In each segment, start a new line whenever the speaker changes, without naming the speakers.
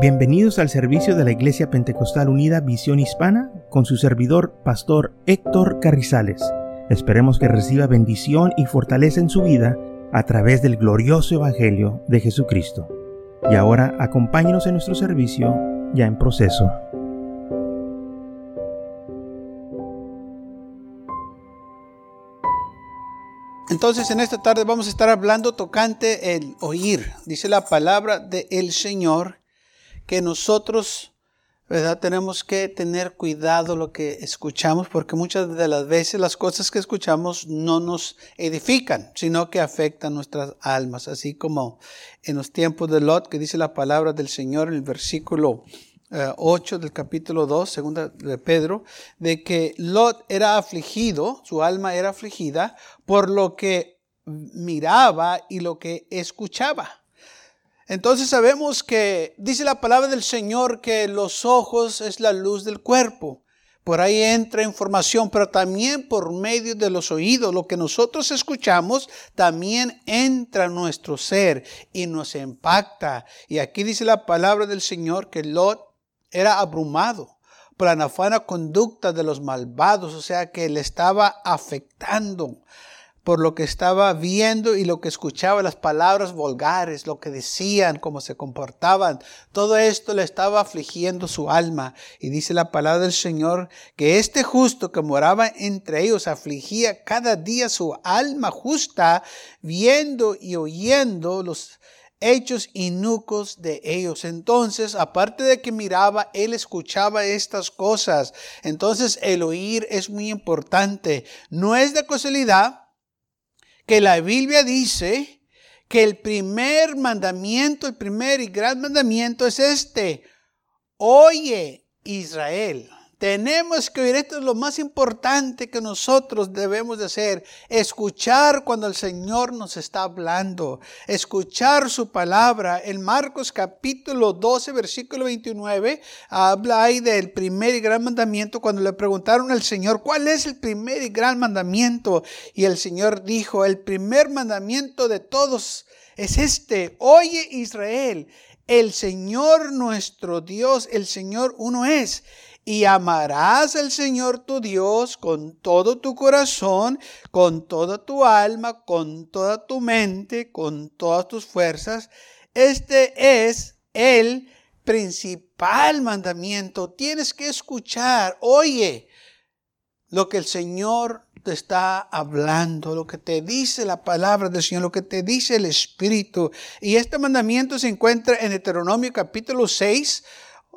Bienvenidos al servicio de la Iglesia Pentecostal Unida Visión Hispana con su servidor, Pastor Héctor Carrizales. Esperemos que reciba bendición y fortaleza en su vida a través del glorioso Evangelio de Jesucristo. Y ahora acompáñenos en nuestro servicio ya en proceso.
Entonces en esta tarde vamos a estar hablando tocante el oír. Dice la palabra del Señor que nosotros, ¿verdad? Tenemos que tener cuidado lo que escuchamos porque muchas de las veces las cosas que escuchamos no nos edifican, sino que afectan nuestras almas, así como en los tiempos de Lot, que dice la palabra del Señor en el versículo 8 eh, del capítulo 2, segunda de Pedro, de que Lot era afligido, su alma era afligida por lo que miraba y lo que escuchaba. Entonces sabemos que dice la palabra del Señor que los ojos es la luz del cuerpo. Por ahí entra información, pero también por medio de los oídos, lo que nosotros escuchamos, también entra en nuestro ser y nos impacta. Y aquí dice la palabra del Señor que Lot era abrumado por la nafana conducta de los malvados, o sea que le estaba afectando por lo que estaba viendo y lo que escuchaba, las palabras vulgares, lo que decían, cómo se comportaban. Todo esto le estaba afligiendo su alma. Y dice la palabra del Señor que este justo que moraba entre ellos afligía cada día su alma justa, viendo y oyendo los hechos inucos de ellos. Entonces, aparte de que miraba, él escuchaba estas cosas. Entonces, el oír es muy importante. No es de casualidad que la Biblia dice que el primer mandamiento, el primer y gran mandamiento es este. Oye, Israel. Tenemos que oír, esto es lo más importante que nosotros debemos de hacer, escuchar cuando el Señor nos está hablando, escuchar su palabra. En Marcos capítulo 12, versículo 29, habla ahí del primer y gran mandamiento cuando le preguntaron al Señor, ¿cuál es el primer y gran mandamiento? Y el Señor dijo, el primer mandamiento de todos es este, oye Israel, el Señor nuestro Dios, el Señor uno es y amarás al Señor tu Dios con todo tu corazón, con toda tu alma, con toda tu mente, con todas tus fuerzas. Este es el principal mandamiento. Tienes que escuchar, oye, lo que el Señor te está hablando, lo que te dice la palabra del Señor, lo que te dice el Espíritu. Y este mandamiento se encuentra en Deuteronomio capítulo 6,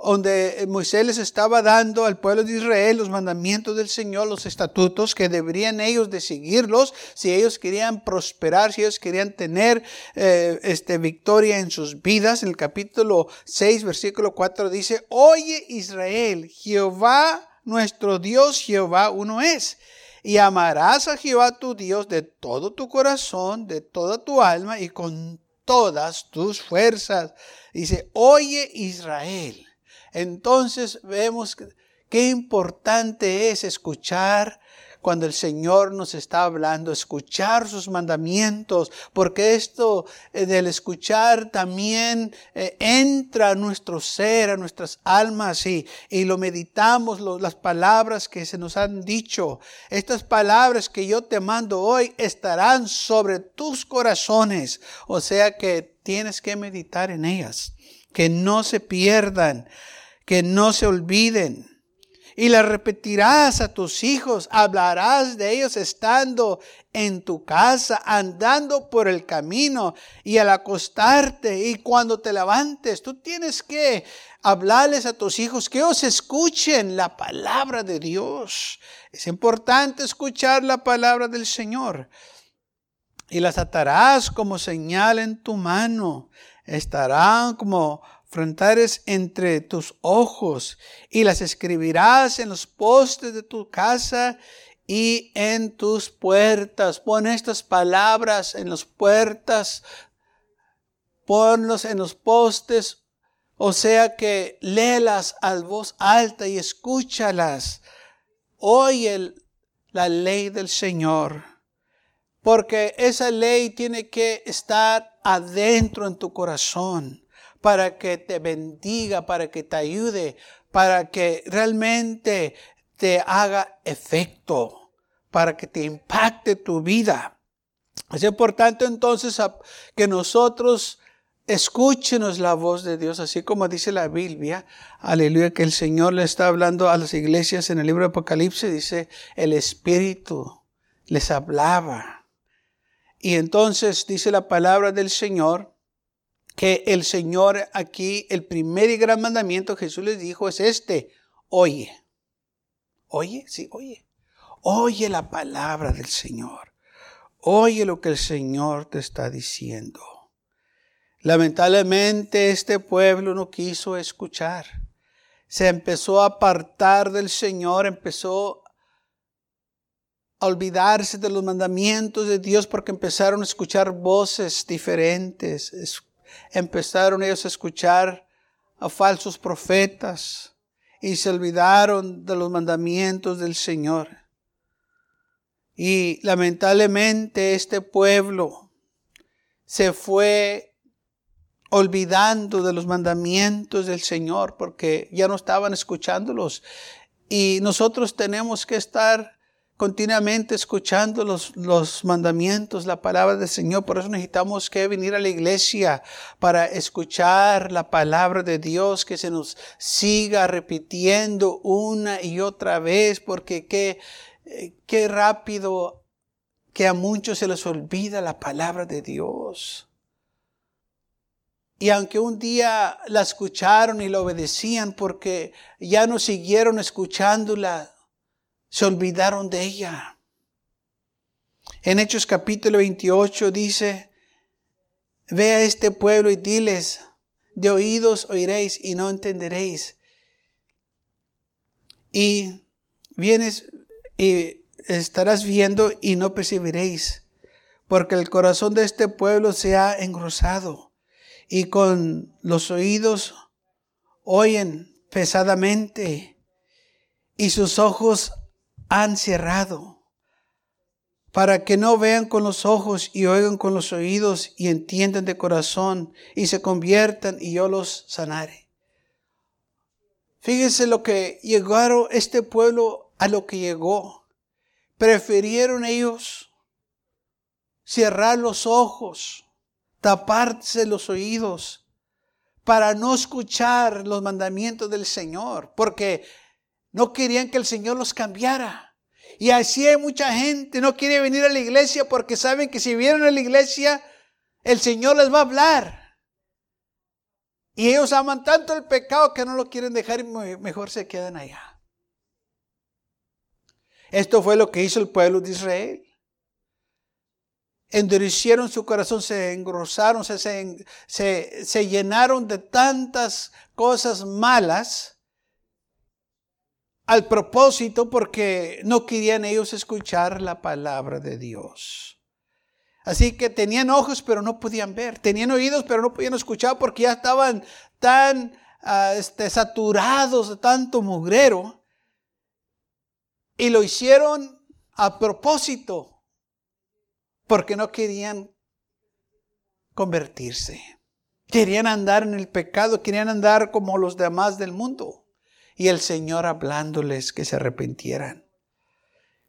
donde Moisés les estaba dando al pueblo de Israel los mandamientos del Señor, los estatutos que deberían ellos de seguirlos si ellos querían prosperar, si ellos querían tener eh, este, victoria en sus vidas. En el capítulo 6, versículo 4 dice, oye Israel, Jehová nuestro Dios, Jehová uno es. Y amarás a Jehová tu Dios de todo tu corazón, de toda tu alma y con todas tus fuerzas. Dice, oye Israel entonces vemos qué importante es escuchar cuando el Señor nos está hablando, escuchar sus mandamientos, porque esto eh, del escuchar también eh, entra a nuestro ser, a nuestras almas y, y lo meditamos, las palabras que se nos han dicho. Estas palabras que yo te mando hoy estarán sobre tus corazones, o sea que tienes que meditar en ellas, que no se pierdan que no se olviden. Y la repetirás a tus hijos, hablarás de ellos estando en tu casa, andando por el camino y al acostarte y cuando te levantes. Tú tienes que hablarles a tus hijos que os escuchen la palabra de Dios. Es importante escuchar la palabra del Señor. Y las atarás como señal en tu mano. Estarán como frontares entre tus ojos y las escribirás en los postes de tu casa y en tus puertas. Pon estas palabras en las puertas, ponlos en los postes, o sea que léelas a voz alta y escúchalas. Oye la ley del Señor, porque esa ley tiene que estar adentro en tu corazón para que te bendiga, para que te ayude, para que realmente te haga efecto, para que te impacte tu vida. Es importante entonces que nosotros escúchenos la voz de Dios, así como dice la Biblia, aleluya, que el Señor le está hablando a las iglesias en el libro de Apocalipsis, dice, el Espíritu les hablaba. Y entonces dice la palabra del Señor, que el Señor aquí, el primer y gran mandamiento Jesús les dijo es este, oye, oye, sí, oye, oye la palabra del Señor, oye lo que el Señor te está diciendo. Lamentablemente este pueblo no quiso escuchar. Se empezó a apartar del Señor, empezó a olvidarse de los mandamientos de Dios porque empezaron a escuchar voces diferentes. Empezaron ellos a escuchar a falsos profetas y se olvidaron de los mandamientos del Señor. Y lamentablemente este pueblo se fue olvidando de los mandamientos del Señor porque ya no estaban escuchándolos. Y nosotros tenemos que estar continuamente escuchando los, los, mandamientos, la palabra del Señor. Por eso necesitamos que venir a la iglesia para escuchar la palabra de Dios, que se nos siga repitiendo una y otra vez, porque qué, eh, qué rápido que a muchos se les olvida la palabra de Dios. Y aunque un día la escucharon y la obedecían porque ya no siguieron escuchándola, se olvidaron de ella. En Hechos capítulo 28 dice, ve a este pueblo y diles, de oídos oiréis y no entenderéis. Y vienes y estarás viendo y no percibiréis, porque el corazón de este pueblo se ha engrosado y con los oídos oyen pesadamente y sus ojos han cerrado para que no vean con los ojos y oigan con los oídos y entiendan de corazón y se conviertan y yo los sanaré. Fíjense lo que llegaron este pueblo a lo que llegó. Prefirieron ellos cerrar los ojos taparse los oídos para no escuchar los mandamientos del Señor, porque no querían que el Señor los cambiara. Y así hay mucha gente, no quiere venir a la iglesia porque saben que si vienen a la iglesia, el Señor les va a hablar. Y ellos aman tanto el pecado que no lo quieren dejar y mejor se quedan allá. Esto fue lo que hizo el pueblo de Israel endurecieron su corazón, se engrosaron, se, se, se, llenaron de tantas cosas malas al propósito porque no querían ellos escuchar la palabra de Dios. Así que tenían ojos pero no podían ver, tenían oídos pero no podían escuchar porque ya estaban tan uh, este, saturados de tanto mugrero y lo hicieron a propósito porque no querían convertirse. Querían andar en el pecado, querían andar como los demás del mundo. Y el Señor hablándoles que se arrepintieran.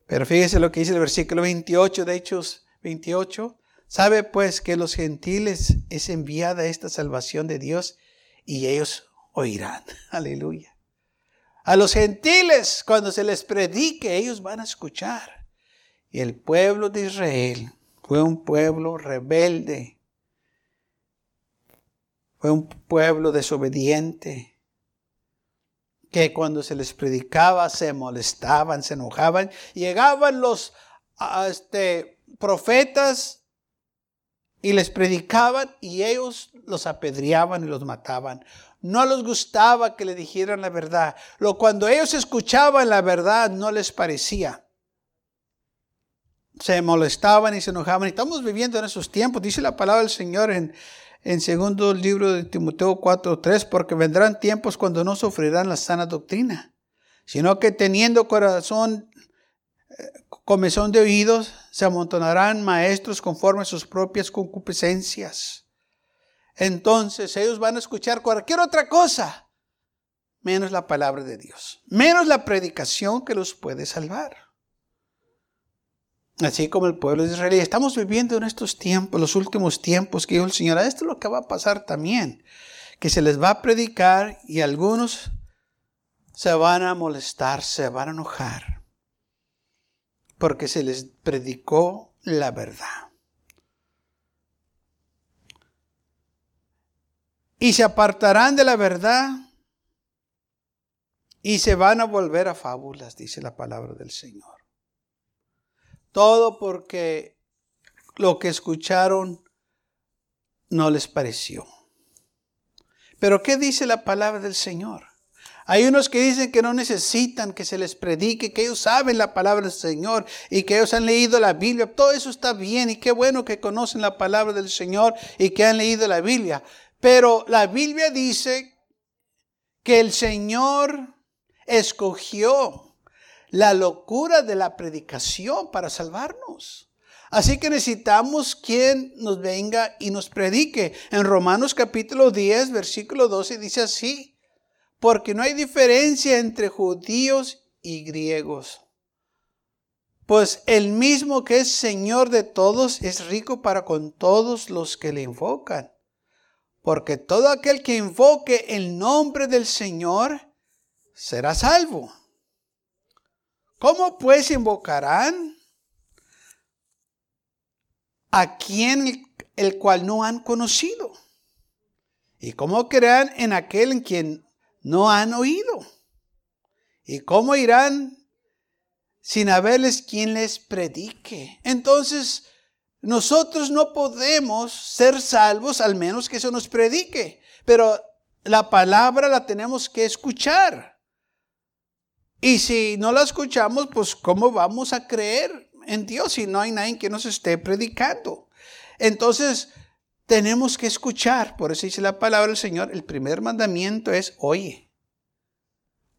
Pero fíjese lo que dice el versículo 28 de Hechos 28. Sabe pues que los gentiles es enviada esta salvación de Dios y ellos oirán. Aleluya. A los gentiles, cuando se les predique, ellos van a escuchar. Y el pueblo de Israel fue un pueblo rebelde. Fue un pueblo desobediente. Que cuando se les predicaba se molestaban, se enojaban. Llegaban los este, profetas y les predicaban y ellos los apedreaban y los mataban. No les gustaba que le dijeran la verdad. Lo cuando ellos escuchaban la verdad no les parecía se molestaban y se enojaban. Estamos viviendo en esos tiempos. Dice la palabra del Señor en, en segundo libro de Timoteo 4.3, porque vendrán tiempos cuando no sufrirán la sana doctrina, sino que teniendo corazón, eh, comezón de oídos, se amontonarán maestros conforme a sus propias concupiscencias, entonces ellos van a escuchar cualquier otra cosa, menos la palabra de Dios, menos la predicación que los puede salvar. Así como el pueblo de Israel. Estamos viviendo en estos tiempos, los últimos tiempos que dijo el Señor. Esto es lo que va a pasar también. Que se les va a predicar y algunos se van a molestar, se van a enojar. Porque se les predicó la verdad. Y se apartarán de la verdad y se van a volver a fábulas, dice la palabra del Señor. Todo porque lo que escucharon no les pareció. Pero ¿qué dice la palabra del Señor? Hay unos que dicen que no necesitan que se les predique, que ellos saben la palabra del Señor y que ellos han leído la Biblia. Todo eso está bien y qué bueno que conocen la palabra del Señor y que han leído la Biblia. Pero la Biblia dice que el Señor escogió la locura de la predicación para salvarnos. Así que necesitamos quien nos venga y nos predique. En Romanos capítulo 10, versículo 12 dice así, porque no hay diferencia entre judíos y griegos. Pues el mismo que es Señor de todos es rico para con todos los que le invocan porque todo aquel que invoque el nombre del Señor será salvo. ¿Cómo pues invocarán a quien el cual no han conocido? ¿Y cómo creerán en aquel en quien no han oído? ¿Y cómo irán sin haberles quien les predique? Entonces, nosotros no podemos ser salvos al menos que eso nos predique, pero la palabra la tenemos que escuchar. Y si no la escuchamos, pues ¿cómo vamos a creer en Dios si no hay nadie que nos esté predicando? Entonces, tenemos que escuchar. Por eso dice la palabra del Señor, el primer mandamiento es, oye,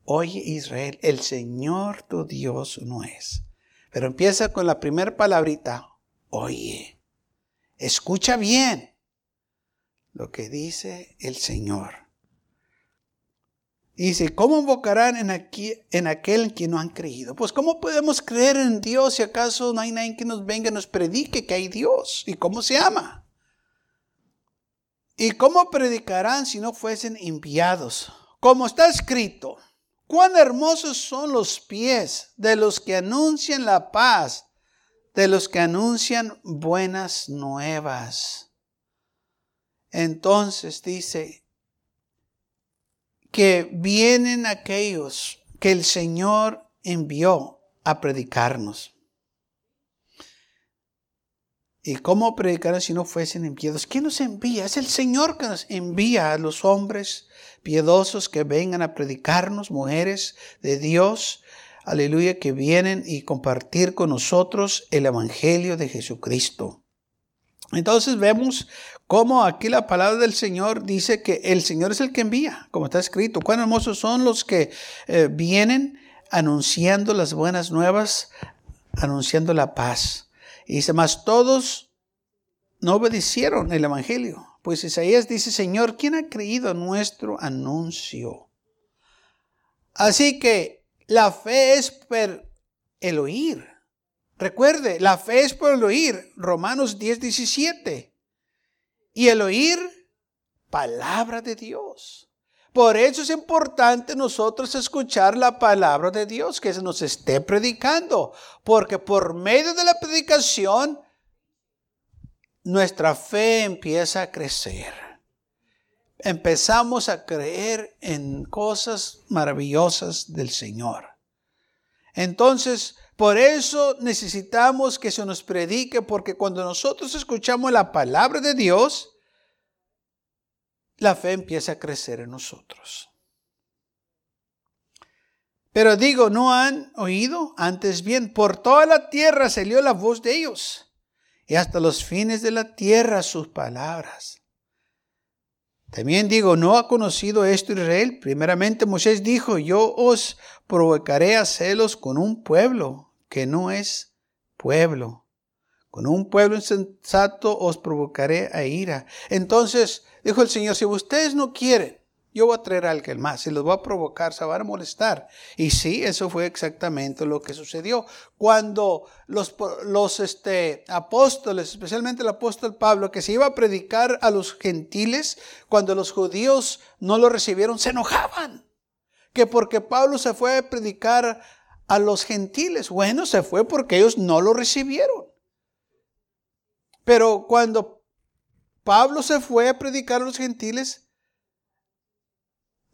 oye Israel, el Señor tu Dios no es. Pero empieza con la primera palabrita, oye, escucha bien lo que dice el Señor. Dice, ¿cómo invocarán en, aquí, en aquel en quien no han creído? Pues ¿cómo podemos creer en Dios si acaso no hay nadie que nos venga y nos predique que hay Dios y cómo se ama? ¿Y cómo predicarán si no fuesen enviados? Como está escrito, cuán hermosos son los pies de los que anuncian la paz de los que anuncian buenas nuevas. Entonces dice que vienen aquellos que el Señor envió a predicarnos. ¿Y cómo predicar si no fuesen enviados? ¿Quién nos envía? Es el Señor que nos envía a los hombres piedosos que vengan a predicarnos, mujeres de Dios, aleluya, que vienen y compartir con nosotros el Evangelio de Jesucristo. Entonces vemos cómo aquí la palabra del Señor dice que el Señor es el que envía, como está escrito. Cuán hermosos son los que eh, vienen anunciando las buenas nuevas, anunciando la paz. Y dice, más todos no obedecieron el Evangelio. Pues Isaías dice, Señor, ¿quién ha creído nuestro anuncio? Así que la fe es por el oír. Recuerde, la fe es por el oír. Romanos 10, 17. Y el oír, palabra de Dios. Por eso es importante nosotros escuchar la palabra de Dios, que se nos esté predicando. Porque por medio de la predicación, nuestra fe empieza a crecer empezamos a creer en cosas maravillosas del Señor. Entonces, por eso necesitamos que se nos predique, porque cuando nosotros escuchamos la palabra de Dios, la fe empieza a crecer en nosotros. Pero digo, ¿no han oído? Antes bien, por toda la tierra salió la voz de ellos, y hasta los fines de la tierra sus palabras. También digo, ¿no ha conocido esto Israel? Primeramente Moisés dijo, yo os provocaré a celos con un pueblo que no es pueblo. Con un pueblo insensato os provocaré a ira. Entonces, Dijo el Señor, si ustedes no quieren, yo voy a traer a alguien más y los voy a provocar, se van a molestar. Y sí, eso fue exactamente lo que sucedió. Cuando los, los este, apóstoles, especialmente el apóstol Pablo, que se iba a predicar a los gentiles, cuando los judíos no lo recibieron, se enojaban. Que porque Pablo se fue a predicar a los gentiles. Bueno, se fue porque ellos no lo recibieron. Pero cuando Pablo se fue a predicar a los gentiles,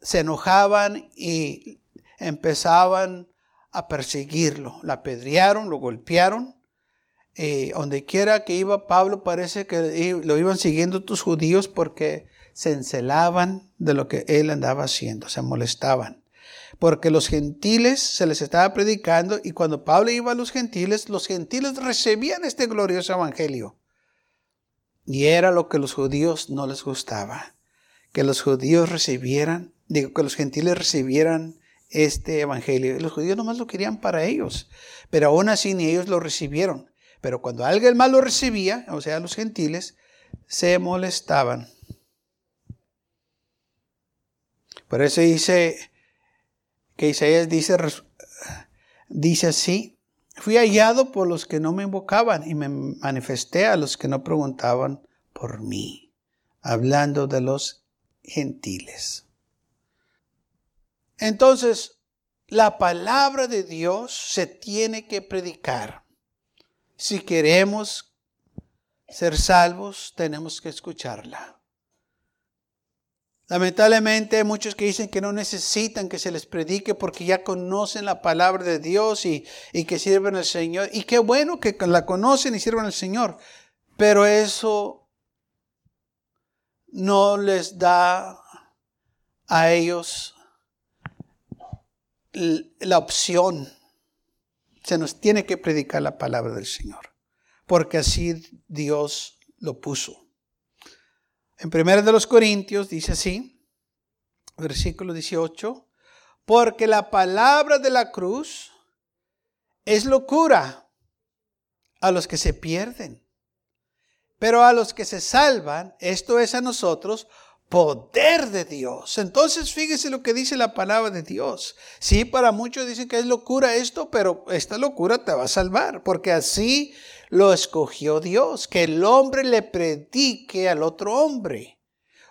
se enojaban y empezaban a perseguirlo. La apedrearon, lo golpearon. Eh, donde quiera que iba Pablo parece que lo iban siguiendo tus judíos porque se encelaban de lo que él andaba haciendo, se molestaban. Porque los gentiles se les estaba predicando y cuando Pablo iba a los gentiles, los gentiles recibían este glorioso evangelio. Y era lo que los judíos no les gustaba, que los judíos recibieran digo, que los gentiles recibieran este evangelio. Los judíos nomás lo querían para ellos, pero aún así ni ellos lo recibieron. Pero cuando alguien más lo recibía, o sea, los gentiles, se molestaban. Por eso dice que Isaías dice, dice así, fui hallado por los que no me invocaban y me manifesté a los que no preguntaban por mí, hablando de los gentiles. Entonces, la palabra de Dios se tiene que predicar. Si queremos ser salvos, tenemos que escucharla. Lamentablemente hay muchos que dicen que no necesitan que se les predique porque ya conocen la palabra de Dios y, y, que sirven al Señor. Y qué bueno que la conocen y sirven al Señor. Pero eso no les da a ellos la opción. Se nos tiene que predicar la palabra del Señor, porque así Dios lo puso. En 1 de los Corintios dice así, versículo 18, porque la palabra de la cruz es locura a los que se pierden, pero a los que se salvan, esto es a nosotros, poder de Dios. Entonces, fíjese lo que dice la palabra de Dios. Sí, para muchos dicen que es locura esto, pero esta locura te va a salvar, porque así lo escogió Dios, que el hombre le predique al otro hombre.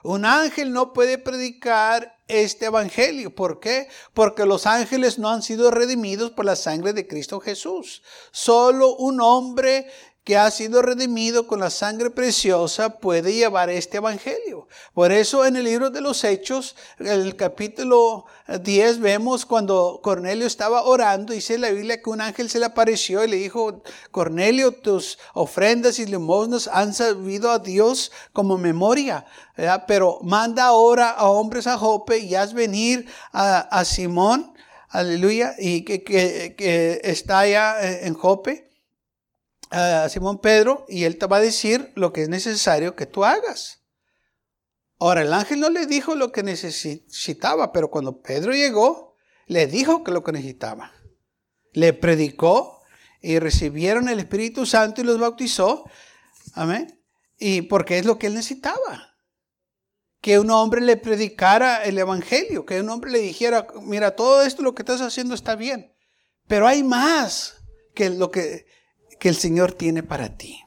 Un ángel no puede predicar este evangelio. ¿Por qué? Porque los ángeles no han sido redimidos por la sangre de Cristo Jesús. Solo un hombre que ha sido redimido con la sangre preciosa puede llevar este evangelio. Por eso en el libro de los Hechos, el capítulo 10, vemos cuando Cornelio estaba orando, dice la Biblia que un ángel se le apareció y le dijo, Cornelio, tus ofrendas y limosnas han servido a Dios como memoria, pero manda ahora a hombres a Jope y haz venir a, Simón, aleluya, y que, que está allá en Jope a Simón Pedro y él te va a decir lo que es necesario que tú hagas. Ahora, el ángel no le dijo lo que necesitaba, pero cuando Pedro llegó, le dijo que lo que necesitaba. Le predicó y recibieron el Espíritu Santo y los bautizó. Amén. Y porque es lo que él necesitaba. Que un hombre le predicara el Evangelio, que un hombre le dijera, mira, todo esto lo que estás haciendo está bien, pero hay más que lo que que el Señor tiene para ti.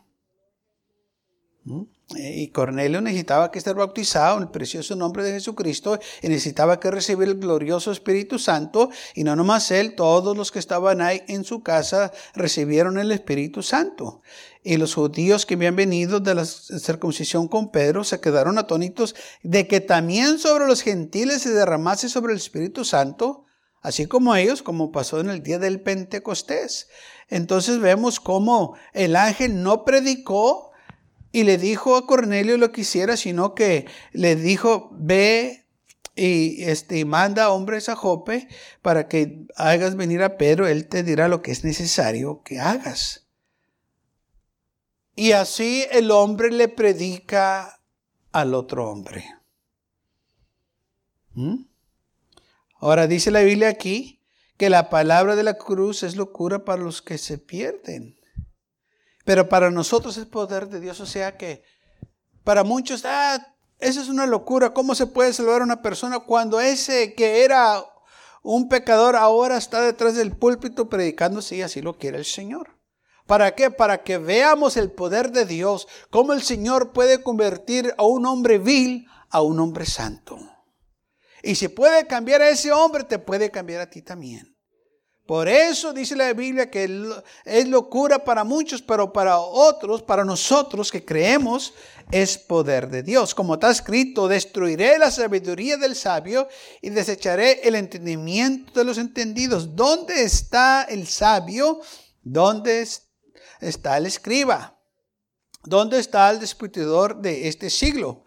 ¿Mm? Y Cornelio necesitaba que estar bautizado en el precioso nombre de Jesucristo y necesitaba que recibir el glorioso Espíritu Santo. Y no nomás él, todos los que estaban ahí en su casa recibieron el Espíritu Santo. Y los judíos que habían venido de la circuncisión con Pedro se quedaron atónitos de que también sobre los gentiles se derramase sobre el Espíritu Santo, así como ellos, como pasó en el día del Pentecostés. Entonces vemos cómo el ángel no predicó y le dijo a Cornelio lo que hiciera, sino que le dijo, ve y este, manda hombres a Jope para que hagas venir a Pedro, él te dirá lo que es necesario que hagas. Y así el hombre le predica al otro hombre. ¿Mm? Ahora dice la Biblia aquí que la palabra de la cruz es locura para los que se pierden. Pero para nosotros es poder de Dios. O sea que para muchos, ah, esa es una locura. ¿Cómo se puede salvar a una persona cuando ese que era un pecador ahora está detrás del púlpito predicando si así lo quiere el Señor? ¿Para qué? Para que veamos el poder de Dios, cómo el Señor puede convertir a un hombre vil a un hombre santo. Y si puede cambiar a ese hombre, te puede cambiar a ti también. Por eso dice la Biblia que es locura para muchos, pero para otros, para nosotros que creemos, es poder de Dios. Como está escrito, destruiré la sabiduría del sabio y desecharé el entendimiento de los entendidos. ¿Dónde está el sabio? ¿Dónde está el escriba? ¿Dónde está el disputador de este siglo?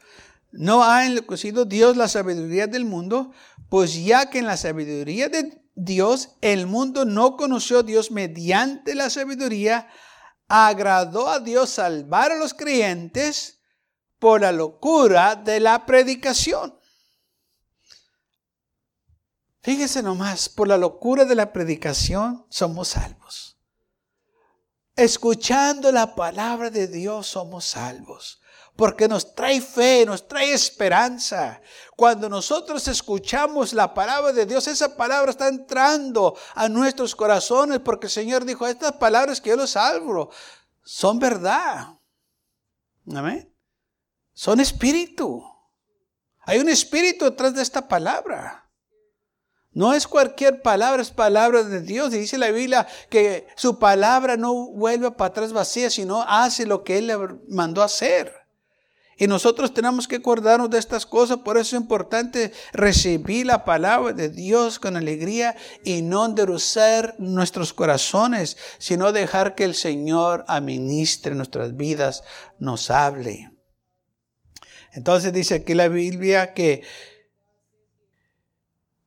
¿No ha enloquecido Dios la sabiduría del mundo? Pues ya que en la sabiduría de Dios, el mundo no conoció a Dios mediante la sabiduría, agradó a Dios salvar a los creyentes por la locura de la predicación. Fíjese nomás, por la locura de la predicación somos salvos. Escuchando la palabra de Dios somos salvos porque nos trae fe, nos trae esperanza. Cuando nosotros escuchamos la palabra de Dios, esa palabra está entrando a nuestros corazones, porque el Señor dijo, estas palabras que yo los salvo son verdad. Amén. Son espíritu. Hay un espíritu detrás de esta palabra. No es cualquier palabra, es palabra de Dios. Y dice la Biblia que su palabra no vuelve para atrás vacía, sino hace lo que Él le mandó hacer. Y nosotros tenemos que acordarnos de estas cosas, por eso es importante recibir la palabra de Dios con alegría y no endurecer nuestros corazones, sino dejar que el Señor administre nuestras vidas, nos hable. Entonces dice aquí la Biblia que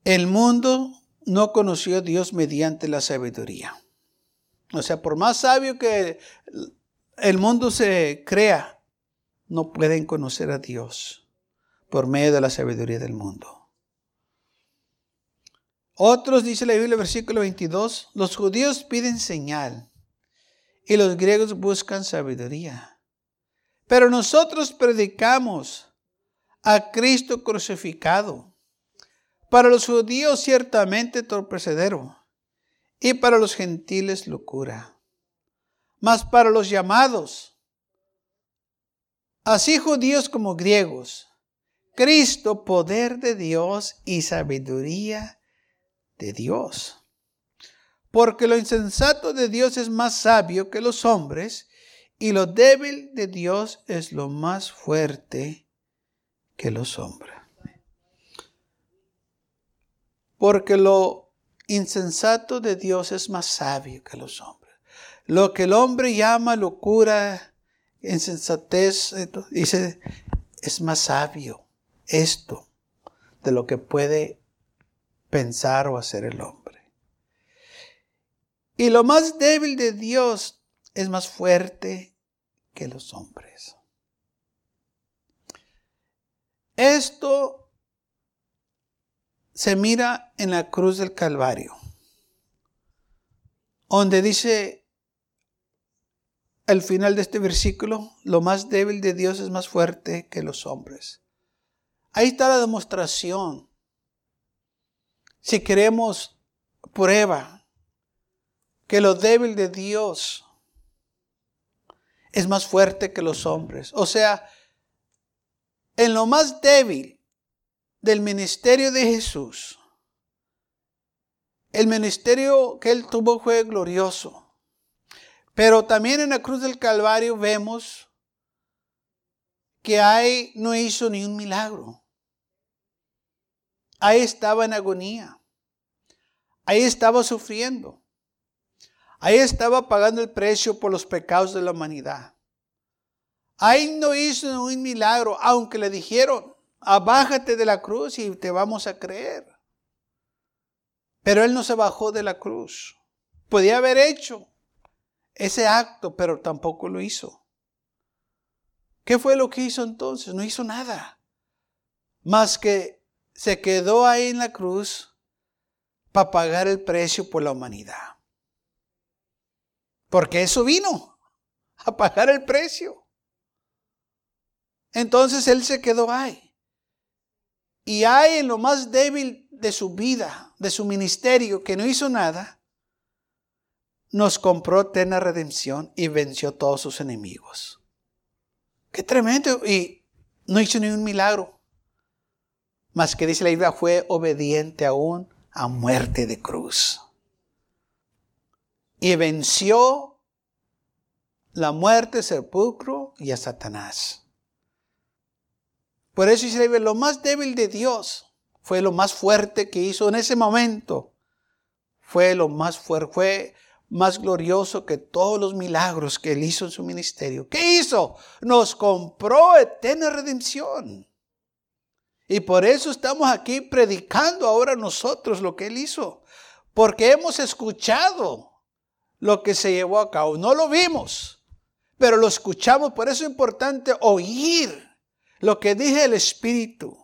el mundo no conoció a Dios mediante la sabiduría. O sea, por más sabio que el mundo se crea, no pueden conocer a Dios por medio de la sabiduría del mundo. Otros, dice la Biblia, versículo 22, los judíos piden señal y los griegos buscan sabiduría. Pero nosotros predicamos a Cristo crucificado. Para los judíos ciertamente torpecedero y para los gentiles locura. Mas para los llamados, así judíos como griegos, Cristo, poder de Dios y sabiduría de Dios. Porque lo insensato de Dios es más sabio que los hombres, y lo débil de Dios es lo más fuerte que los hombres. Porque lo insensato de Dios es más sabio que los hombres. Lo que el hombre llama locura insensatez, dice, es más sabio esto de lo que puede pensar o hacer el hombre. Y lo más débil de Dios es más fuerte que los hombres. Esto se mira en la cruz del Calvario, donde dice al final de este versículo, lo más débil de Dios es más fuerte que los hombres. Ahí está la demostración. Si queremos prueba que lo débil de Dios es más fuerte que los hombres. O sea, en lo más débil del ministerio de Jesús, el ministerio que él tuvo fue glorioso. Pero también en la cruz del Calvario vemos que ahí no hizo ni un milagro. Ahí estaba en agonía. Ahí estaba sufriendo. Ahí estaba pagando el precio por los pecados de la humanidad. Ahí no hizo un milagro, aunque le dijeron, abájate de la cruz y te vamos a creer. Pero él no se bajó de la cruz. Podía haber hecho ese acto, pero tampoco lo hizo. ¿Qué fue lo que hizo entonces? No hizo nada. Más que se quedó ahí en la cruz para pagar el precio por la humanidad. Porque eso vino, a pagar el precio. Entonces él se quedó ahí. Y ahí en lo más débil de su vida, de su ministerio, que no hizo nada, nos compró eterna redención y venció todos sus enemigos. Qué tremendo. Y no hizo ni un milagro. Más que dice la Biblia, fue obediente aún a muerte de cruz. Y venció la muerte, sepulcro y a Satanás. Por eso Biblia, lo más débil de Dios fue lo más fuerte que hizo en ese momento. Fue lo más fuerte, fue más glorioso que todos los milagros que él hizo en su ministerio. ¿Qué hizo? Nos compró eterna redención. Y por eso estamos aquí predicando ahora nosotros lo que él hizo. Porque hemos escuchado lo que se llevó a cabo. No lo vimos, pero lo escuchamos. Por eso es importante oír lo que dije el Espíritu.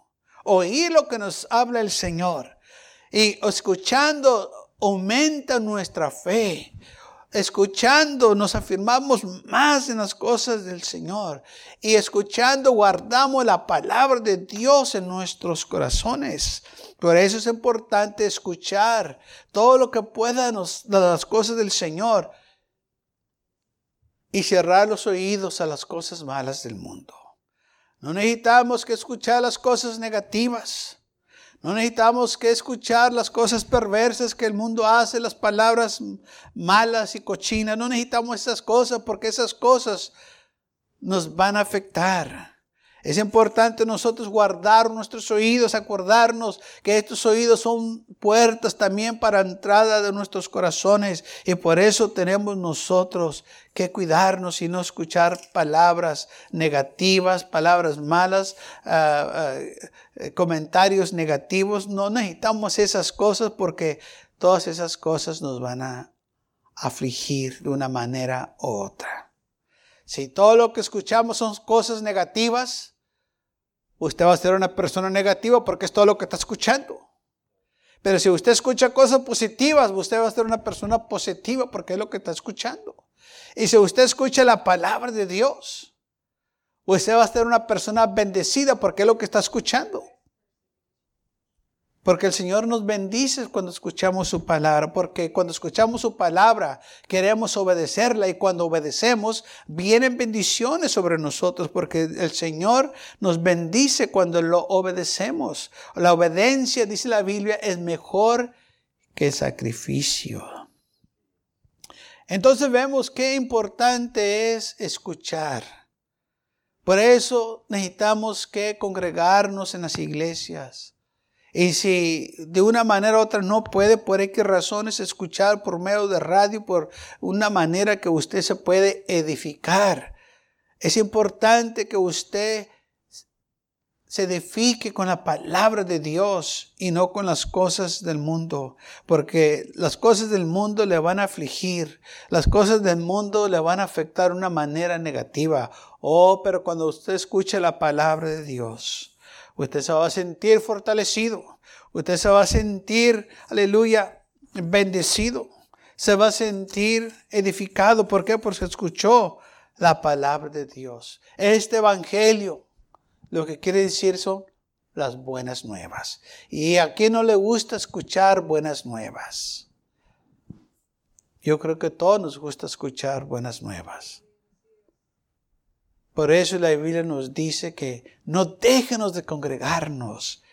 Oír lo que nos habla el Señor. Y escuchando aumenta nuestra fe. Escuchando nos afirmamos más en las cosas del Señor y escuchando guardamos la palabra de Dios en nuestros corazones. Por eso es importante escuchar todo lo que pueda de las cosas del Señor y cerrar los oídos a las cosas malas del mundo. No necesitamos que escuchar las cosas negativas. No necesitamos que escuchar las cosas perversas que el mundo hace, las palabras malas y cochinas. No necesitamos esas cosas porque esas cosas nos van a afectar. Es importante nosotros guardar nuestros oídos, acordarnos que estos oídos son puertas también para entrada de nuestros corazones y por eso tenemos nosotros que cuidarnos y no escuchar palabras negativas, palabras malas, ah, ah, comentarios negativos. No necesitamos esas cosas porque todas esas cosas nos van a afligir de una manera u otra. Si todo lo que escuchamos son cosas negativas, usted va a ser una persona negativa porque es todo lo que está escuchando. Pero si usted escucha cosas positivas, usted va a ser una persona positiva porque es lo que está escuchando. Y si usted escucha la palabra de Dios, usted va a ser una persona bendecida porque es lo que está escuchando. Porque el Señor nos bendice cuando escuchamos su palabra, porque cuando escuchamos su palabra queremos obedecerla y cuando obedecemos vienen bendiciones sobre nosotros, porque el Señor nos bendice cuando lo obedecemos. La obediencia, dice la Biblia, es mejor que el sacrificio. Entonces vemos qué importante es escuchar. Por eso necesitamos que congregarnos en las iglesias y si de una manera u otra no puede, por X razones, escuchar por medio de radio, por una manera que usted se puede edificar. Es importante que usted se edifique con la palabra de Dios y no con las cosas del mundo, porque las cosas del mundo le van a afligir, las cosas del mundo le van a afectar de una manera negativa. Oh, pero cuando usted escuche la palabra de Dios, Usted se va a sentir fortalecido. Usted se va a sentir, aleluya, bendecido. Se va a sentir edificado. ¿Por qué? Porque escuchó la palabra de Dios. Este evangelio lo que quiere decir son las buenas nuevas. ¿Y a quién no le gusta escuchar buenas nuevas? Yo creo que a todos nos gusta escuchar buenas nuevas. Por eso la Biblia nos dice que no déjenos de congregarnos,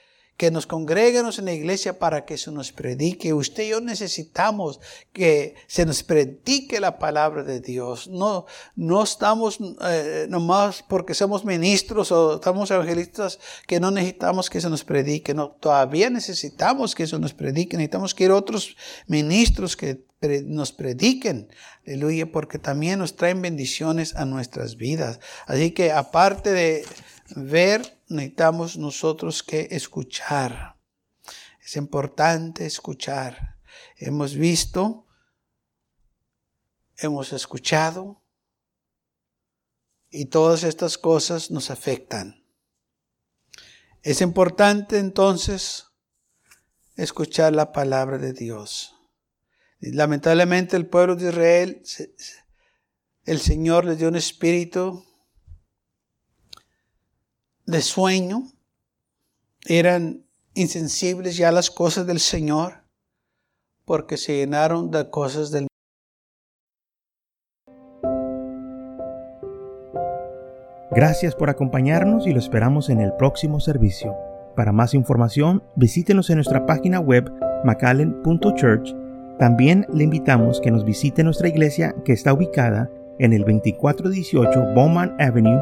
que nos congreguemos en la iglesia para que se nos predique. Usted y yo necesitamos que se nos predique la palabra de Dios. No, no estamos eh, nomás porque somos ministros o estamos evangelistas que no necesitamos que se nos predique. No, todavía necesitamos que se nos predique. Necesitamos que otros ministros que nos prediquen, aleluya, porque también nos traen bendiciones a nuestras vidas. Así que aparte de ver, necesitamos nosotros que escuchar. Es importante escuchar. Hemos visto, hemos escuchado y todas estas cosas nos afectan. Es importante entonces escuchar la palabra de Dios. Lamentablemente el pueblo de Israel, el Señor les dio un espíritu de sueño, eran insensibles ya a las cosas del Señor, porque se llenaron de cosas del
Gracias por acompañarnos y lo esperamos en el próximo servicio. Para más información, visítenos en nuestra página web macallen.church. También le invitamos que nos visite nuestra iglesia que está ubicada en el 2418 Bowman Avenue